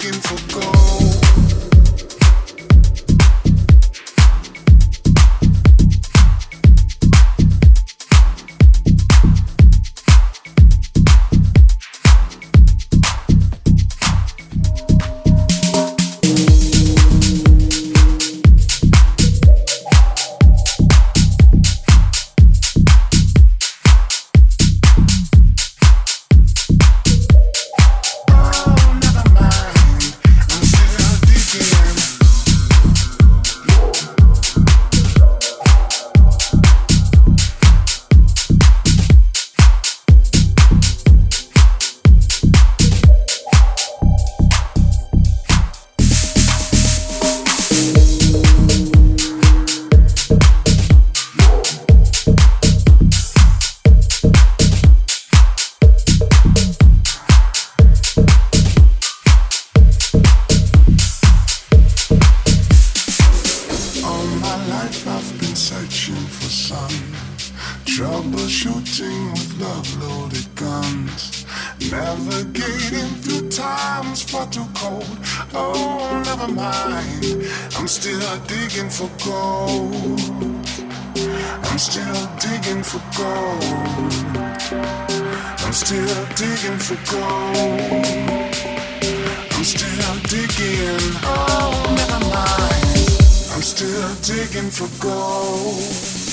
Digging for gold. Still digging for gold.